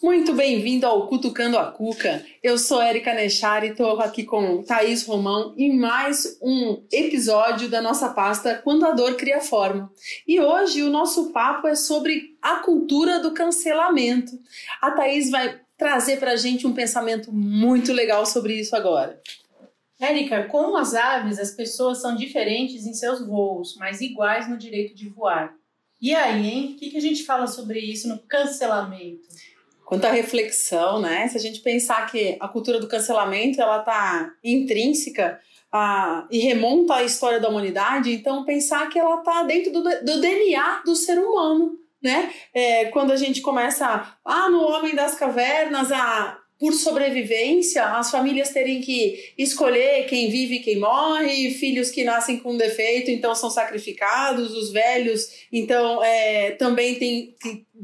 Muito bem-vindo ao Cutucando a Cuca. Eu sou Erika Nechar e estou aqui com Thaís Romão em mais um episódio da nossa pasta Quando a Dor Cria Forma. E hoje o nosso papo é sobre a cultura do cancelamento. A Thaís vai trazer para a gente um pensamento muito legal sobre isso agora. Érica, como as aves, as pessoas são diferentes em seus voos, mas iguais no direito de voar. E aí, hein? O que a gente fala sobre isso no cancelamento? Quanta reflexão, né? Se a gente pensar que a cultura do cancelamento ela tá intrínseca a, e remonta à história da humanidade, então pensar que ela tá dentro do, do DNA do ser humano, né? É, quando a gente começa, ah, no Homem das Cavernas, a por sobrevivência, as famílias terem que escolher quem vive e quem morre, filhos que nascem com defeito, então são sacrificados, os velhos, então é, também tem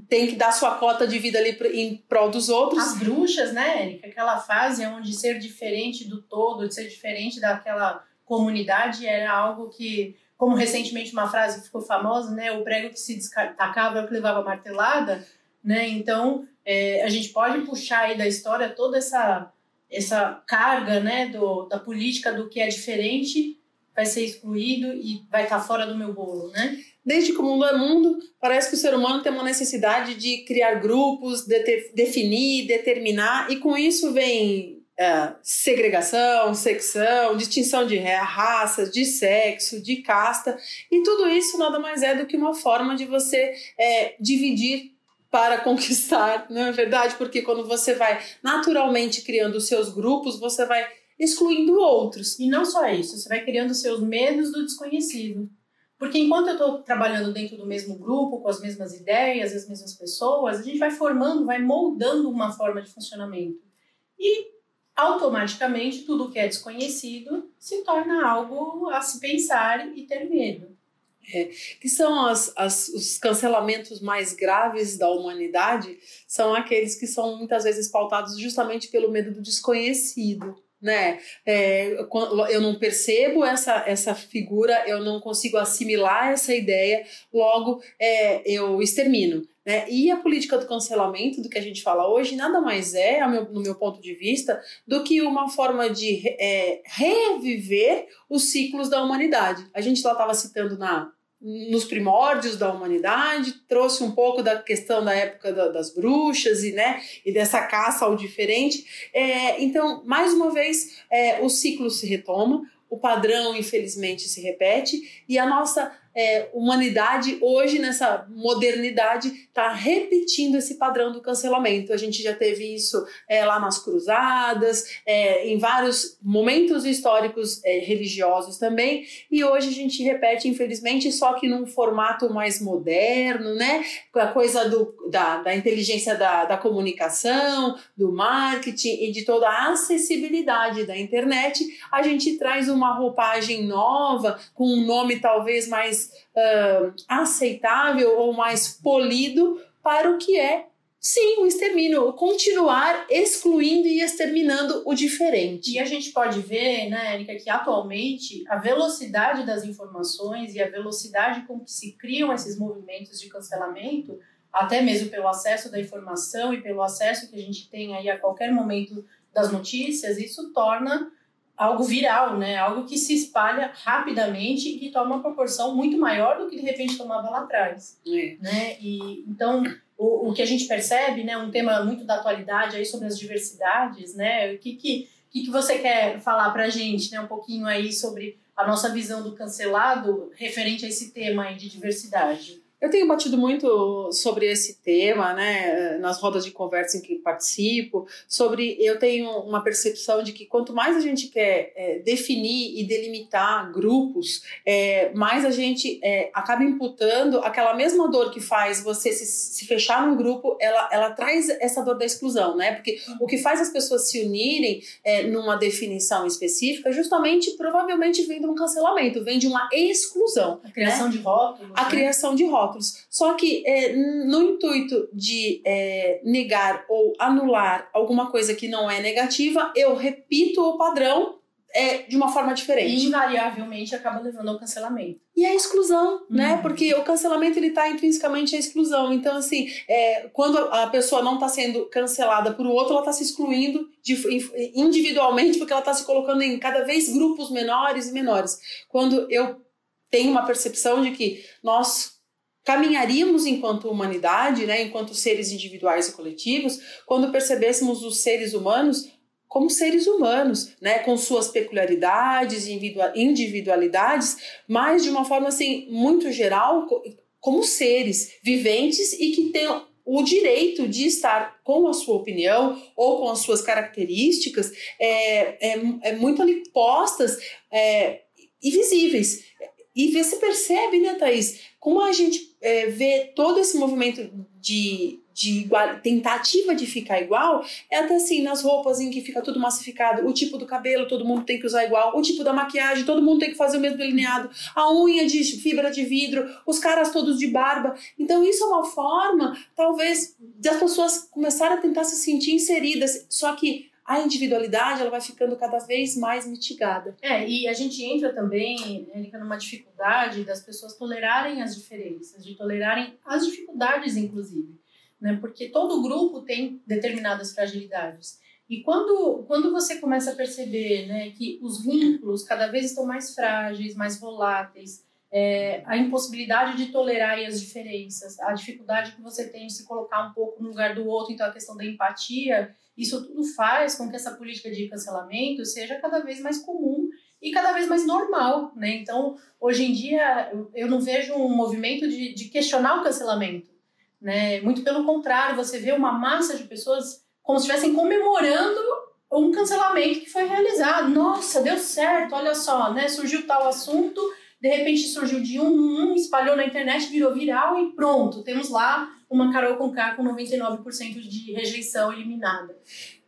tem que dar sua cota de vida ali em prol dos outros. As bruxas, né, Érica? Aquela fase onde ser diferente do todo, de ser diferente daquela comunidade era algo que, como recentemente uma frase ficou famosa, né, o prego que se destacava é o que levava martelada, né, então é, a gente pode puxar aí da história toda essa, essa carga né, do, da política do que é diferente vai ser excluído e vai estar fora do meu bolo, né? Desde que o mundo é mundo, parece que o ser humano tem uma necessidade de criar grupos, de definir, determinar, e com isso vem é, segregação, secção, distinção de raças, de sexo, de casta, e tudo isso nada mais é do que uma forma de você é, dividir para conquistar, não é verdade? Porque quando você vai naturalmente criando os seus grupos, você vai excluindo outros. E não só isso, você vai criando seus medos do desconhecido. Porque enquanto eu estou trabalhando dentro do mesmo grupo, com as mesmas ideias, as mesmas pessoas, a gente vai formando, vai moldando uma forma de funcionamento. E automaticamente tudo que é desconhecido se torna algo a se pensar e ter medo. É, que são as, as, os cancelamentos mais graves da humanidade, são aqueles que são muitas vezes pautados justamente pelo medo do desconhecido. Né? É, eu não percebo essa, essa figura, eu não consigo assimilar essa ideia, logo é, eu extermino. Né? E a política do cancelamento, do que a gente fala hoje, nada mais é, no meu ponto de vista, do que uma forma de é, reviver os ciclos da humanidade. A gente lá estava citando na, nos primórdios da humanidade, trouxe um pouco da questão da época da, das bruxas e, né, e dessa caça ao diferente. É, então, mais uma vez, é, o ciclo se retoma, o padrão, infelizmente, se repete e a nossa é, humanidade hoje, nessa modernidade, está repetindo esse padrão do cancelamento. A gente já teve isso é, lá nas cruzadas, é, em vários momentos históricos é, religiosos também, e hoje a gente repete, infelizmente, só que num formato mais moderno, né? A coisa do, da, da inteligência da, da comunicação, do marketing e de toda a acessibilidade da internet, a gente traz uma roupagem nova, com um nome talvez mais uh, aceitável ou mais polido para o que é, sim, o extermínio, continuar excluindo e exterminando o diferente. E a gente pode ver, né, Erika, que atualmente a velocidade das informações e a velocidade com que se criam esses movimentos de cancelamento, até mesmo pelo acesso da informação e pelo acesso que a gente tem aí a qualquer momento das notícias, isso torna algo viral, né? Algo que se espalha rapidamente e que toma uma proporção muito maior do que de repente tomava lá atrás, é. né? E então o, o que a gente percebe, né? Um tema muito da atualidade aí sobre as diversidades, né? O que que, que, que você quer falar para a gente, né? Um pouquinho aí sobre a nossa visão do cancelado referente a esse tema aí de diversidade. Eu tenho batido muito sobre esse tema, né, nas rodas de conversa em que participo, sobre eu tenho uma percepção de que quanto mais a gente quer é, definir e delimitar grupos, é, mais a gente é, acaba imputando aquela mesma dor que faz você se, se, fechar num grupo, ela, ela traz essa dor da exclusão, né? Porque o que faz as pessoas se unirem é, numa definição específica, justamente, provavelmente vem de um cancelamento, vem de uma exclusão. A criação né? de rótulos. A né? criação de rótulos Só que é, no intuito de é, negar ou anular alguma coisa que não é negativa, eu repito o padrão é, de uma forma diferente. E invariavelmente acaba levando ao cancelamento. E a exclusão, né? uhum. né? Porque o cancelamento ele está intrinsecamente à exclusão. Então, assim, é, quando a pessoa não está sendo cancelada por o outro, ela está se excluindo de, individualmente, porque ela está se colocando em cada vez grupos menores e menores. Quando eu tenho uma percepção de que nós caminharíamos enquanto humanidade, né, enquanto seres individuais e coletivos, quando percebêssemos os seres humanos como seres humanos, né, com suas peculiaridades, individualidades, mas de uma forma assim muito geral, como seres viventes e que têm o direito de estar com a sua opinião ou com as suas características é, é, é muito ali postas é, e visíveis. E você percebe, né, Thaís, como a gente é, vê todo esse movimento de de igual, tentativa de ficar igual é até assim, nas roupas em que fica tudo massificado, o tipo do cabelo todo mundo tem que usar igual, o tipo da maquiagem todo mundo tem que fazer o mesmo delineado, a unha de fibra de vidro, os caras todos de barba. Então isso é uma forma, talvez, das pessoas começarem a tentar se sentir inseridas, só que a individualidade ela vai ficando cada vez mais mitigada. É, e a gente entra também, Erika, numa dificuldade das pessoas tolerarem as diferenças, de tolerarem as dificuldades, inclusive né? Porque todo grupo tem determinadas fragilidades. E quando, quando você começa a perceber né, que os vínculos cada vez estão mais frágeis, mais voláteis, é, a impossibilidade de tolerar as diferenças, a dificuldade que você tem de se colocar um pouco no lugar do outro, então a questão da empatia, isso tudo faz com que essa política de cancelamento seja cada vez mais comum e cada vez mais normal, né? Então, hoje em dia, eu não vejo um movimento de, de questionar o cancelamento. Né? Muito pelo contrário, você vê uma massa de pessoas como se estivessem comemorando um cancelamento que foi realizado. Nossa, deu certo, olha só, né? Surgiu tal assunto, de repente surgiu de um, um espalhou na internet, virou viral e pronto, temos lá uma Carol com K com 99% de rejeição eliminada.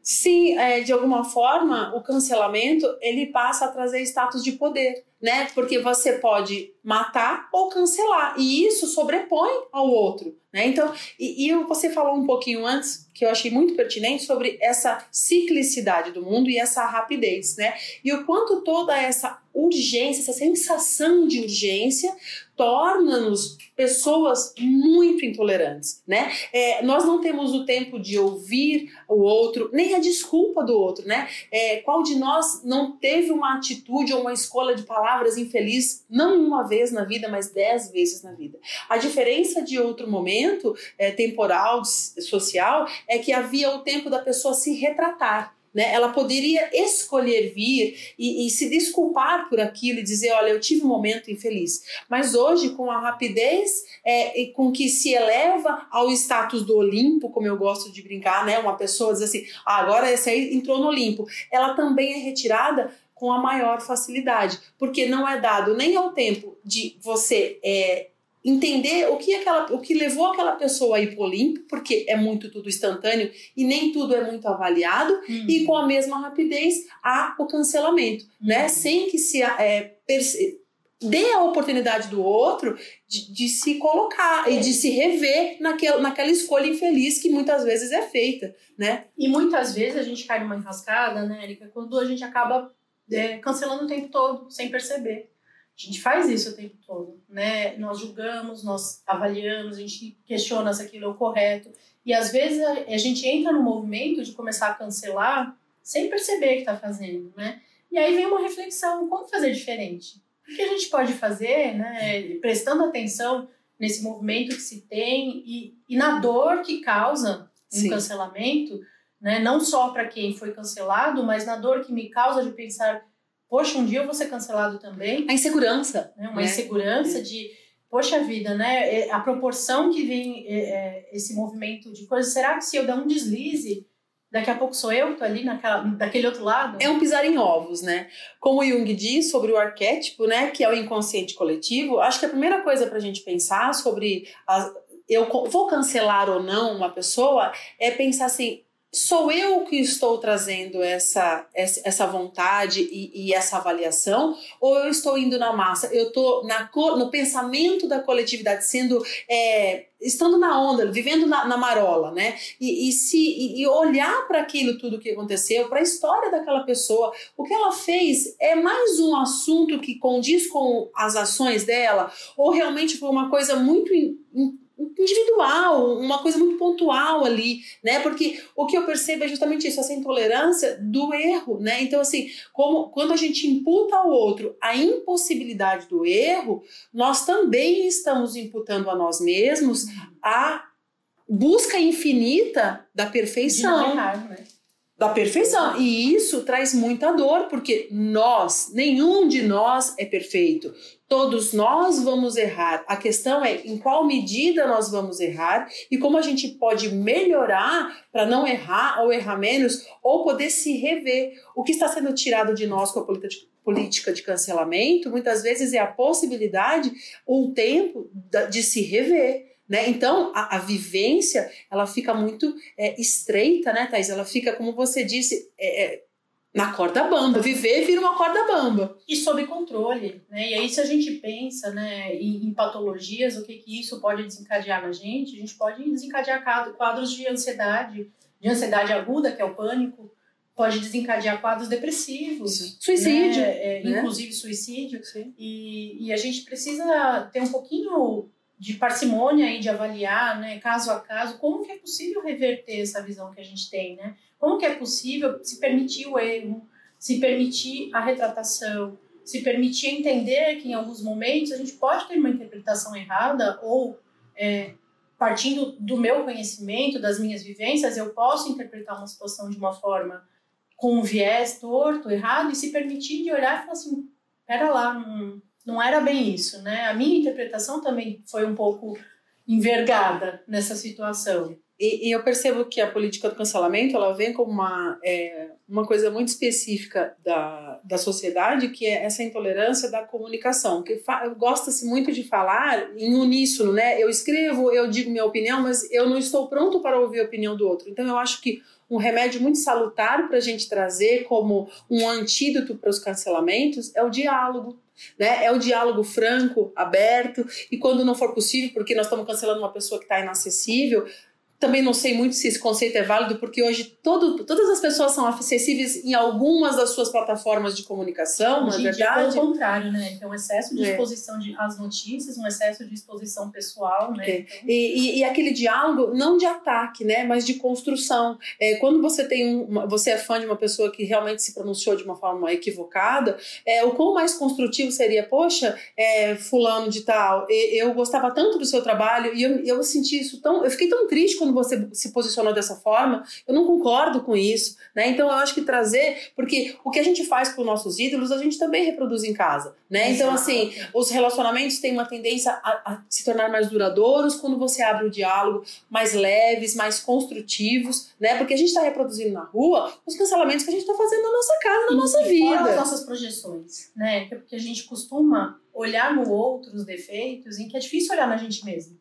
Sim, é, de alguma forma, o cancelamento ele passa a trazer status de poder, né? Porque você pode matar ou cancelar, e isso sobrepõe ao outro. Né? Então, e, e você falou um pouquinho antes, que eu achei muito pertinente, sobre essa ciclicidade do mundo e essa rapidez, né? E o quanto toda essa urgência, essa sensação de urgência torna-nos pessoas muito intolerantes, né? É, nós não temos o tempo de ouvir o outro, nem a desculpa do outro, né? É, qual de nós não teve uma atitude ou uma escolha de palavras infeliz, não uma vez na vida, mas dez vezes na vida? A diferença de outro momento é, temporal, social, é que havia o tempo da pessoa se retratar, né? Ela poderia escolher vir e, e, se desculpar por aquilo e dizer: olha, eu tive um momento infeliz. Mas hoje, com a rapidez é, com que se eleva ao status do Olimpo, como eu gosto de brincar, né? uma pessoa diz assim: ah, agora essa aí entrou no Olimpo, ela também é retirada com a maior facilidade, porque não é dado nem ao tempo de você é, entender o que aquela, o que levou aquela pessoa a ir para o Olimpo, porque é muito tudo instantâneo e nem tudo é muito avaliado, uhum. e com a mesma rapidez há o cancelamento, né? uhum. né? Sem que se é, dê a oportunidade do outro de, de se colocar é. e de se rever naquela, naquela escolha infeliz que muitas vezes é feita, né? E muitas vezes a gente cai numa enrascada, né, Erika, quando a gente acaba é, cancelando o tempo todo, sem perceber. A gente faz isso o tempo todo, né? Nós julgamos, nós avaliamos, a gente questiona se aquilo é o correto. E às vezes a, a gente entra no movimento de começar a cancelar sem perceber que está fazendo, né? E aí vem uma reflexão, como fazer diferente? O que a gente pode fazer, né? Prestando atenção nesse movimento que se tem e, e na dor que causa um Sim. cancelamento, né? Não só para quem foi cancelado, mas na dor que me causa de pensar poxa, um dia eu vou ser cancelado também. A insegurança. Né? Uma né? insegurança é. de, poxa vida, né? É, a proporção que vem é, é, esse movimento de coisas, será que se eu der um deslize, daqui a pouco sou eu que tô ali naquela, daquele outro lado? É um pisar em ovos, né? Como Jung diz sobre o arquétipo, né, que é o inconsciente coletivo, acho que a primeira coisa para a gente pensar sobre a, eu vou cancelar ou não uma pessoa é pensar assim, sou eu que estou trazendo essa, essa vontade e, e, essa avaliação, ou eu estou indo na massa? Eu estou no pensamento da coletividade, sendo. É, estando na onda, vivendo na, na marola, né? E, e se e, e olhar para aquilo tudo que aconteceu, para a história daquela pessoa, o que ela fez é mais um assunto que condiz com as ações dela, ou realmente foi uma coisa muito in, in, individual, uma coisa muito pontual ali, né? Porque o que eu percebo é justamente isso, essa intolerância do erro, né? Então, assim, como quando a gente imputa ao outro a impossibilidade do erro, nós também estamos imputando a nós mesmos a busca infinita da perfeição. Errar, né? Da perfeição. E isso traz muita dor, porque nós, nenhum de nós é perfeito. Todos nós vamos errar. A questão é em qual medida nós vamos errar e como a gente pode melhorar para não errar ou errar menos ou poder se rever. O que está sendo tirado de nós com a política de cancelamento muitas vezes é a possibilidade ou o tempo de se rever. Né? Então, a, a, vivência ela fica muito é, estreita, né, Thais? Ela fica, como você disse, é, é na corda bamba. Viver vira uma corda bamba. E sob controle, né? E aí se a gente pensa, né, em, em, patologias, o que que isso pode desencadear na gente? A gente pode desencadear quadros de ansiedade, de ansiedade aguda, que é o pânico, pode desencadear quadros depressivos. Suicídio. Né? É, né? Inclusive suicídio. E, e a gente precisa ter um pouquinho de parcimônia aí de avaliar, né, caso a caso, como que é possível reverter essa visão que a gente tem, né? Como que é possível se permitir o erro, se permitir a retratação, se permitir entender que em alguns momentos a gente pode ter uma interpretação errada ou é, partindo do meu conhecimento, das minhas vivências, eu posso interpretar uma situação de uma forma com um viés torto, errado, e se permitir de olhar e falar assim, pera lá, não, não era bem isso, né? A minha interpretação também foi um pouco envergada nessa situação. E, e, eu percebo que a política do cancelamento ela vem como uma, é, uma coisa muito específica da, da sociedade, que é essa intolerância da comunicação, que gosta-se muito de falar em uníssono, né? Eu escrevo, eu digo minha opinião, mas eu não estou pronto para ouvir a opinião do outro. Então eu acho que um remédio muito salutar para a gente trazer como um antídoto para os cancelamentos é o diálogo. Né? É o diálogo franco, aberto, e quando não for possível, porque nós estamos cancelando uma pessoa que está inacessível, também não sei muito se esse conceito é válido, porque hoje todo, todas as pessoas são acessíveis em algumas das suas plataformas de comunicação, hoje na verdade. Dia, pelo contrário, né? Então, um excesso de é. exposição de, às notícias, um excesso de exposição pessoal, né? É. Então... E, e, e, aquele diálogo, não de ataque, né? Mas de construção. É, quando você tem um, você é fã de uma pessoa que realmente se pronunciou de uma forma equivocada, é, o quão mais construtivo seria, poxa, é, fulano de tal, eu gostava tanto do seu trabalho e eu, eu senti isso tão. Eu fiquei tão triste quando você se posicionou dessa forma, eu não concordo com isso, né? Então eu acho que trazer, porque o que a gente faz com nossos ídolos, a gente também reproduz em casa, né? Então assim, os relacionamentos têm uma tendência a, a, se tornar mais duradouros quando você abre o diálogo, mais leves, mais construtivos, né? Porque a gente está reproduzindo na rua os cancelamentos que a gente está fazendo na nossa casa, na e, nossa vida. Fora as nossas projeções, né? Porque a gente costuma olhar no outro os defeitos em que é difícil olhar na gente mesmo.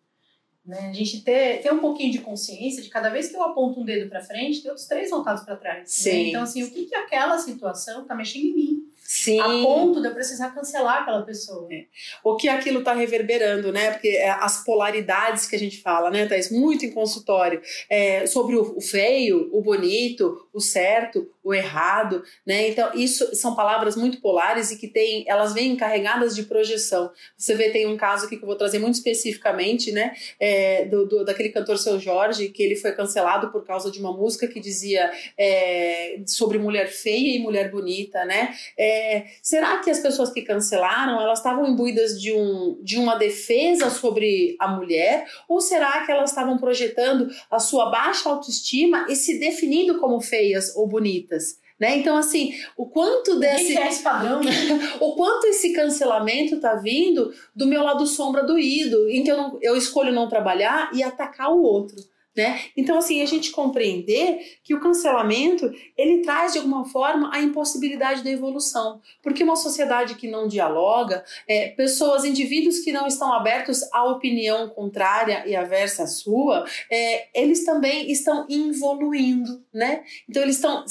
Né? A gente ter, ter um pouquinho de consciência de cada vez que eu aponto um dedo para frente, tem outros três voltados para trás. Né? Então, assim, o que, que aquela situação está mexendo em mim? Sim. A ponto de eu precisar cancelar aquela pessoa. É. O que aquilo está reverberando, né? Porque é as polaridades que a gente fala, né, Thais? Muito em consultório. É, sobre o, feio, o bonito, o certo, o errado, né? Então, isso são palavras muito polares e que tem, elas vêm encarregadas de projeção. Você vê, tem um caso aqui que eu vou trazer muito especificamente, né? É, do, do, daquele cantor Seu Jorge, que ele foi cancelado por causa de uma música que dizia é, sobre mulher feia e mulher bonita, né? É, será que as pessoas que cancelaram, elas estavam imbuídas de, um, de uma defesa sobre a mulher? Ou será que elas estavam projetando a sua baixa autoestima e se definindo como feias ou bonitas? Né? Então, assim, o quanto desse. É padrão, né? o quanto esse cancelamento tá vindo do meu lado sombra doído, em que eu, não, eu escolho não trabalhar e atacar o outro. Né? Então, assim, a gente compreender que o cancelamento ele traz de alguma forma a impossibilidade da evolução, porque uma sociedade que não dialoga, é, pessoas, indivíduos que não estão abertos à opinião contrária e aversa à sua, é, eles também estão evoluindo, né? Então, eles estão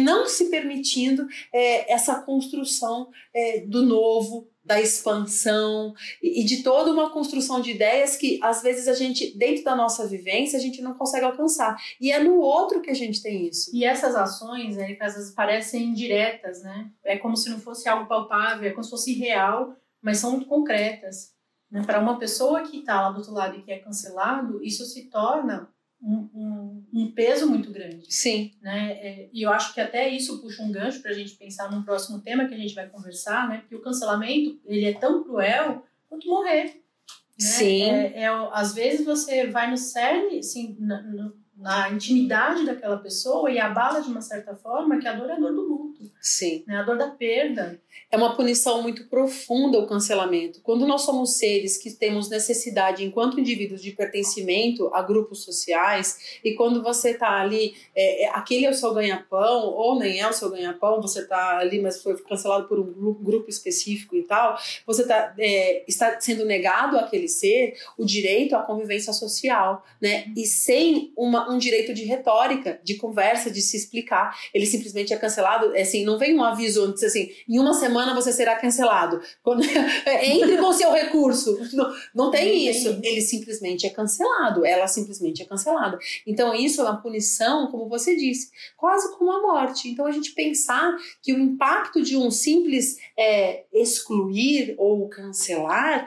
não se permitindo é, essa construção é, do novo, da expansão e, de toda uma construção de ideias que às vezes a gente, dentro da nossa vivência, a gente não consegue alcançar. E é no outro que a gente tem isso. E essas ações, né, às vezes parecem indiretas, né? É como se não fosse algo palpável, é como se fosse real, mas são muito concretas. Né? Para uma pessoa que está lá do outro lado e que é cancelado, isso se torna um, um, um, peso muito grande. Sim. Né? É, e eu acho que até isso puxa um gancho para a gente pensar num próximo tema que a gente vai conversar, né? Porque o cancelamento ele é tão cruel quanto morrer. Né? Sim. É, é, às vezes você vai no cerne, assim, na, na intimidade daquela pessoa e abala de uma certa forma que a dor é a dor do luto. Sim. Né? A dor da perda. É uma punição muito profunda o cancelamento. Quando nós somos seres que temos necessidade, enquanto indivíduos, de pertencimento a grupos sociais, e quando você está ali, é, é, aquele é o seu ganha-pão, ou nem é o seu ganha-pão, você está ali, mas foi cancelado por um grupo específico e tal, você tá, é, está sendo negado àquele ser o direito à convivência social, né? E sem uma, um direito de retórica, de conversa, de se explicar. Ele simplesmente é cancelado, é assim, não vem um aviso diz assim, em uma semana você será cancelado. Quando, entre com seu recurso. Não, não tem isso. Ele simplesmente é cancelado. Ela simplesmente é cancelada. Então, isso é uma punição, como você disse, quase como a morte. Então, a gente pensar que o impacto de um simples é, excluir ou cancelar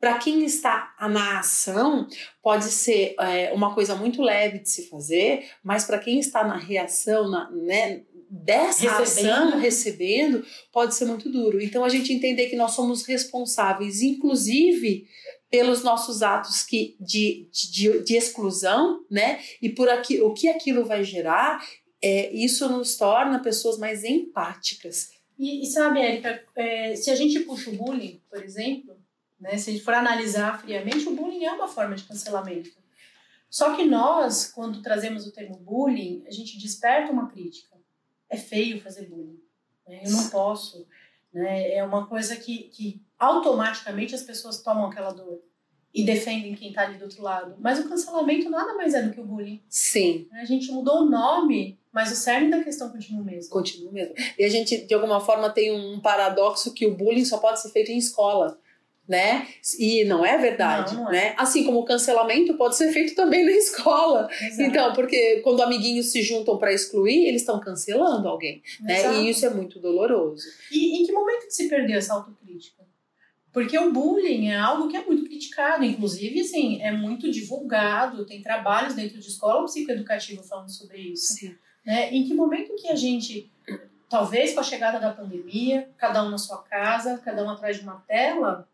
para quem está na ação, pode ser é, uma coisa muito leve de se fazer, mas para quem está na reação, na, né, dessa recebendo. ação, recebendo, pode ser muito duro. Então, a gente entender que nós somos responsáveis, inclusive pelos nossos atos que, de, de, de exclusão, né? E por aqui, o que aquilo vai gerar, é, isso nos torna pessoas mais empáticas. E, e sabe, Érica, é, se a gente puxa o bullying, por exemplo, né? Se a gente for analisar friamente, o bullying é uma forma de cancelamento. Só que nós, quando trazemos o termo bullying, a gente desperta uma crítica. É feio fazer bullying. Né? Eu não posso. Né? É uma coisa que, que automaticamente as pessoas tomam aquela dor e defendem quem está ali do outro lado. Mas o cancelamento nada mais é do que o bullying. Sim. A gente mudou o nome, mas o cerne da questão continua o mesmo. Continua mesmo. E a gente, de alguma forma, tem um paradoxo que o bullying só pode ser feito em escola né? E não é verdade, não, não é. né? Assim como o cancelamento pode ser feito também na escola. Exato. Então, porque quando amiguinhos se juntam para excluir, eles estão cancelando alguém, Exato. né? E isso é muito doloroso. E em que momento que se perdeu essa autocrítica? Porque o bullying é algo que é muito criticado, inclusive, assim, é muito divulgado, tem trabalhos dentro de escola psicoeducativa falando sobre isso. Sim. Né? Em que momento que a gente, talvez com a chegada da pandemia, cada um na sua casa, cada um atrás de uma tela,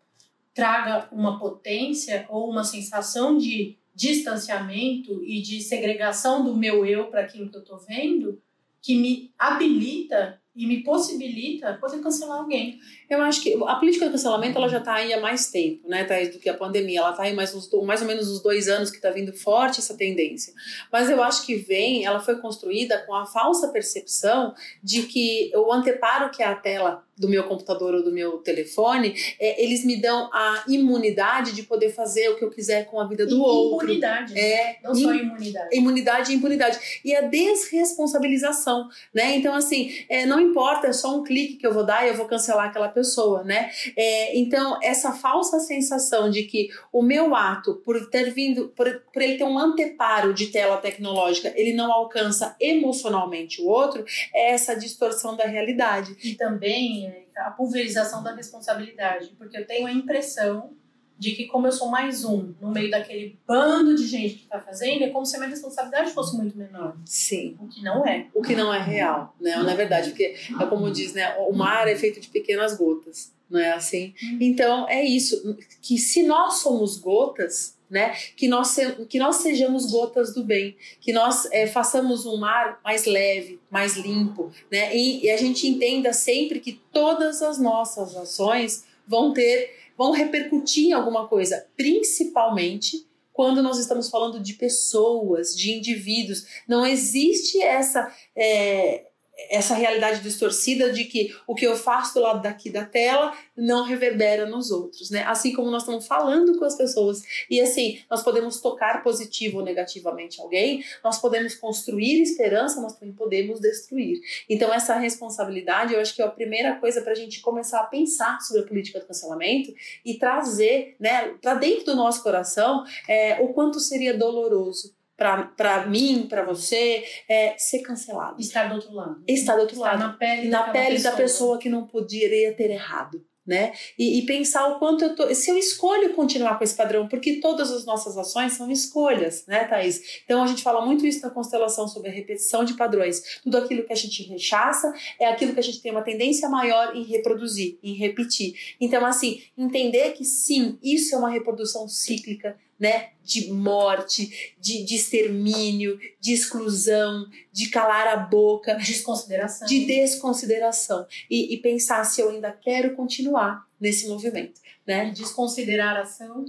traga uma potência ou uma sensação de distanciamento e de segregação do meu eu para aquilo que eu estou vendo, que me habilita e me possibilita poder cancelar alguém. Eu acho que a política de cancelamento ela já está aí há mais tempo, né, Thaís, do que a pandemia. Ela está aí mais, uns, mais ou menos uns dois anos que está vindo forte essa tendência. Mas eu acho que vem, ela foi construída com a falsa percepção de que o anteparo que é a tela do meu computador ou do meu telefone, é, eles me dão a imunidade de poder fazer o que eu quiser com a vida do e outro. Imunidade. É, não só imunidade. Imunidade e impunidade. E a desresponsabilização, né? Então, assim, é, não importa, é só um clique que eu vou dar e eu vou cancelar aquela pessoa, né? É, então, essa falsa sensação de que o meu ato, por ter vindo, por, por ele ter um anteparo de tela tecnológica, ele não alcança emocionalmente o outro, é essa distorção da realidade. E também a pulverização da responsabilidade, porque eu tenho a impressão de que como eu sou mais um no meio daquele bando de gente que está fazendo, é como se a minha responsabilidade fosse muito menor. Sim. O que não é. O que não é real, né? Não é verdade, porque é como diz, né? O mar é feito de pequenas gotas, não é assim? Uhum. Então é isso, que se nós somos gotas, né? Que nós, que nós sejamos gotas do bem, que nós é, façamos um mar mais leve, mais limpo, né? E, e, a gente entenda sempre que todas as nossas ações vão ter, vão repercutir em alguma coisa, principalmente quando nós estamos falando de pessoas, de indivíduos. Não existe essa. É, essa realidade distorcida de que o que eu faço do lado daqui da tela não reverbera nos outros, né? Assim como nós estamos falando com as pessoas e assim, nós podemos tocar positivo ou negativamente alguém, nós podemos construir esperança, nós também podemos destruir. Então essa responsabilidade, eu acho que é a primeira coisa para a gente começar a pensar sobre a política do cancelamento e trazer, né, para dentro do nosso coração é, o quanto seria doloroso para mim, para você, é ser cancelado. Estar do outro lado. Estar do outro Estar lado. na pele, na pele pessoa. da pessoa que não poderia ter errado. Né? E, e, pensar o quanto eu tô. Se eu escolho continuar com esse padrão, porque todas as nossas ações são escolhas, né, Thaís? Então a gente fala muito isso na constelação sobre a repetição de padrões. Tudo aquilo que a gente rechaça é aquilo que a gente tem uma tendência maior em reproduzir, em repetir. Então, assim, entender que sim, isso é uma reprodução cíclica né, de morte, de, de extermínio, de exclusão, de calar a boca, desconsideração, de desconsideração e, e pensar se eu ainda quero continuar nesse movimento, né? Desconsiderar a ação,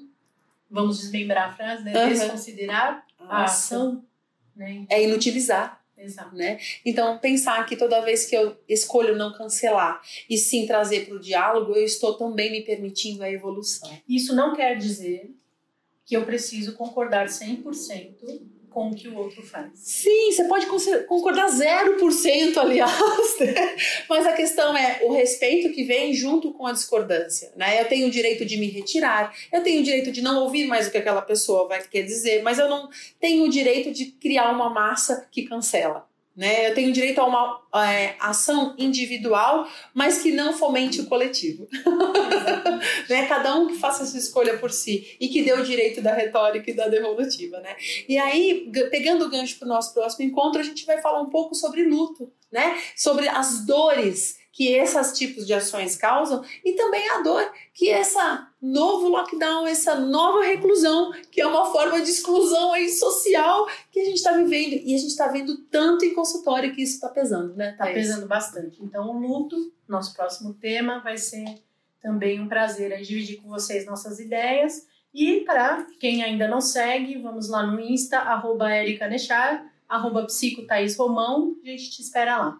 vamos desmembrar a frase, né? Uhum. Desconsiderar a ação, né? É inutilizar. Exato. Né? Então, pensar que toda vez que eu escolho não cancelar e sim trazer para o diálogo, eu estou também me permitindo a evolução. Isso não quer dizer que eu preciso concordar 100% com o que o outro faz. Sim, você pode concordar 0%, aliás, né? mas a questão é o respeito que vem junto com a discordância. Né? Eu tenho o direito de me retirar, eu tenho o direito de não ouvir mais o que aquela pessoa vai querer dizer, mas eu não tenho o direito de criar uma massa que cancela. Né? Eu tenho direito a uma é, ação individual, mas que não fomente o coletivo. né? Cada um que faça a sua escolha por si e que dê o direito da retórica e da devolutiva. Né? E aí, pegando o gancho para o nosso próximo encontro, a gente vai falar um pouco sobre luto, né? sobre as dores que esses tipos de ações causam e também a dor que essa novo lockdown, essa nova reclusão, que é uma forma de exclusão aí social que a gente está vivendo e a gente está vendo tanto em consultório que isso está pesando, né? Está pesando bastante. Então, o luto, nosso próximo tema, vai ser também um prazer aí dividir com vocês nossas ideias. E para quem ainda não segue, vamos lá no Insta, arroba Erika Nechar, arroba Psico Thaís Romão, a gente te espera lá.